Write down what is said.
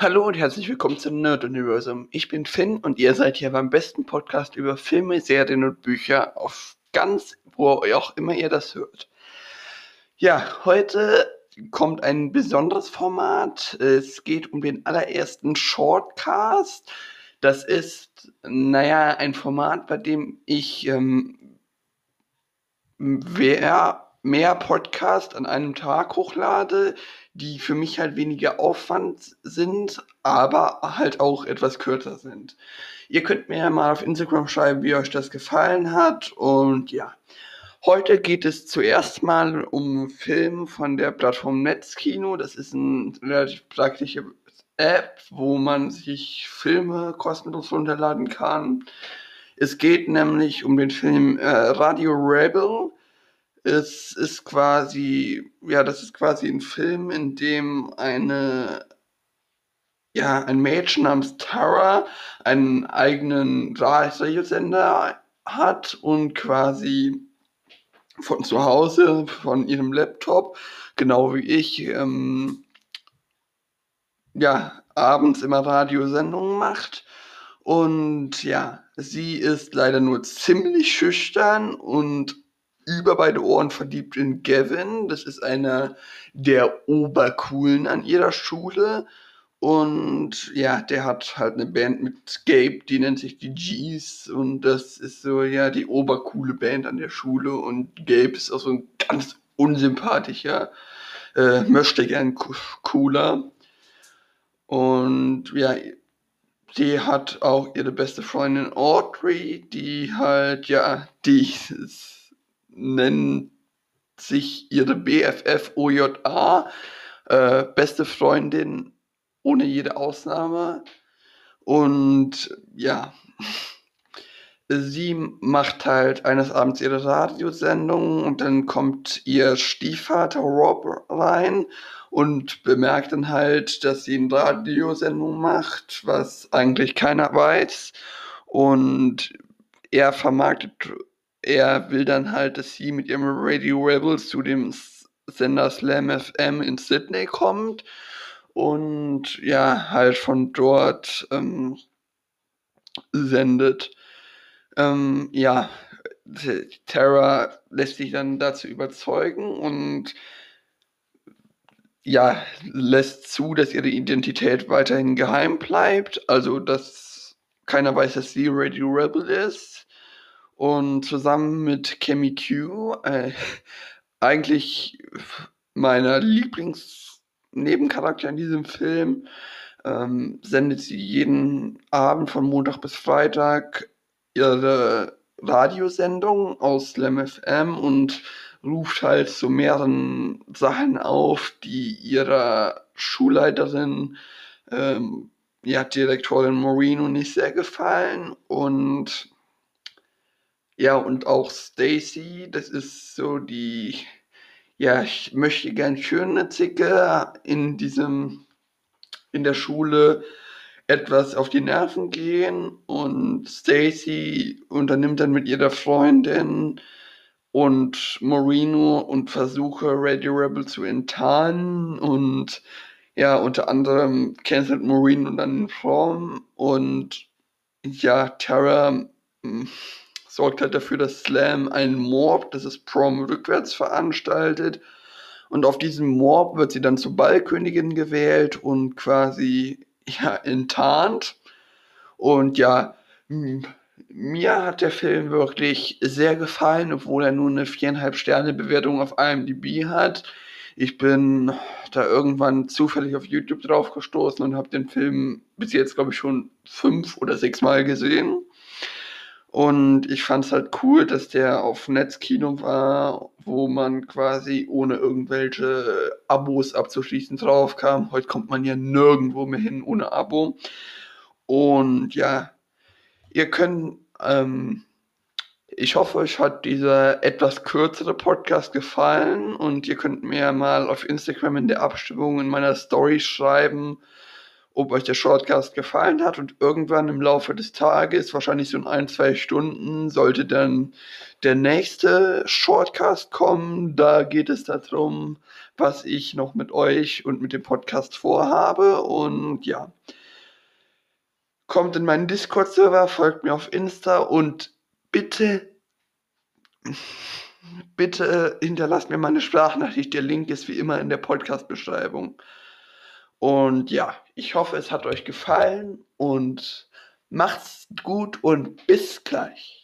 Hallo und herzlich willkommen zum Nerd Universum. Ich bin Finn und ihr seid hier beim besten Podcast über Filme, Serien und Bücher auf ganz, wo auch immer ihr das hört. Ja, heute kommt ein besonderes Format. Es geht um den allerersten Shortcast. Das ist, naja, ein Format, bei dem ich ähm, wer mehr Podcast an einem Tag hochlade, die für mich halt weniger Aufwand sind, aber halt auch etwas kürzer sind. Ihr könnt mir ja mal auf Instagram schreiben, wie euch das gefallen hat. Und ja, heute geht es zuerst mal um Film von der Plattform Netzkino. Das ist eine relativ praktische App, wo man sich Filme kostenlos runterladen kann. Es geht nämlich um den Film äh, Radio Rebel es ist quasi, ja, das ist quasi ein Film, in dem eine, ja, ein Mädchen namens Tara einen eigenen Radiosender hat und quasi von zu Hause, von ihrem Laptop, genau wie ich, ähm, ja, abends immer Radiosendungen macht. Und ja, sie ist leider nur ziemlich schüchtern und über beide Ohren verliebt in Gavin. Das ist einer der Obercoolen an ihrer Schule. Und ja, der hat halt eine Band mit Gabe, die nennt sich die G's. Und das ist so, ja, die obercoole Band an der Schule. Und Gabe ist auch so ein ganz unsympathischer, äh, möchte gern cooler. Und ja, die hat auch ihre beste Freundin Audrey, die halt, ja, die ist nennt sich ihre BFF OJA, äh, beste Freundin ohne jede Ausnahme. Und ja, sie macht halt eines Abends ihre Radiosendung und dann kommt ihr Stiefvater Rob rein und bemerkt dann halt, dass sie eine Radiosendung macht, was eigentlich keiner weiß. Und er vermarktet er will dann halt, dass sie mit ihrem Radio Rebels zu dem Sender Slam FM in Sydney kommt und ja, halt von dort ähm, sendet. Ähm, ja, Terra lässt sich dann dazu überzeugen und ja, lässt zu, dass ihre Identität weiterhin geheim bleibt, also dass keiner weiß, dass sie Radio Rebel ist. Und zusammen mit Kemi Q, äh, eigentlich meiner Lieblingsnebencharakter in diesem Film, ähm, sendet sie jeden Abend von Montag bis Freitag ihre Radiosendung aus Slam FM und ruft halt zu mehreren Sachen auf, die ihrer Schulleiterin, ähm, ja, Direktorin Moreno nicht sehr gefallen. Und ja, und auch Stacy, das ist so die, ja, ich möchte gern schöne Zicke in diesem, in der Schule etwas auf die Nerven gehen. Und Stacy unternimmt dann mit ihrer Freundin und Moreno und versuche Radio Rebel zu enttarnen. Und ja, unter anderem cancelt Moreno dann Prom und ja, Tara hm, sorgt halt dafür, dass Slam einen Morb, das ist Prom rückwärts veranstaltet. Und auf diesem Morb wird sie dann zur Ballkönigin gewählt und quasi ja, enttarnt. Und ja, mir hat der Film wirklich sehr gefallen, obwohl er nur eine viereinhalb Sterne Bewertung auf IMDb hat. Ich bin da irgendwann zufällig auf YouTube drauf gestoßen und habe den Film bis jetzt, glaube ich, schon fünf oder sechs Mal gesehen. Und ich fand es halt cool, dass der auf Netzkino war, wo man quasi ohne irgendwelche Abos abzuschließen drauf kam. Heute kommt man ja nirgendwo mehr hin ohne Abo. Und ja, ihr könnt, ähm, ich hoffe, euch hat dieser etwas kürzere Podcast gefallen und ihr könnt mir mal auf Instagram in der Abstimmung in meiner Story schreiben, ob euch der Shortcast gefallen hat und irgendwann im Laufe des Tages, wahrscheinlich so in ein, zwei Stunden, sollte dann der nächste Shortcast kommen. Da geht es darum, was ich noch mit euch und mit dem Podcast vorhabe und ja. Kommt in meinen Discord-Server, folgt mir auf Insta und bitte, bitte hinterlasst mir mal eine Sprachnachricht. Der Link ist wie immer in der Podcast-Beschreibung. Und ja, ich hoffe, es hat euch gefallen und macht's gut und bis gleich.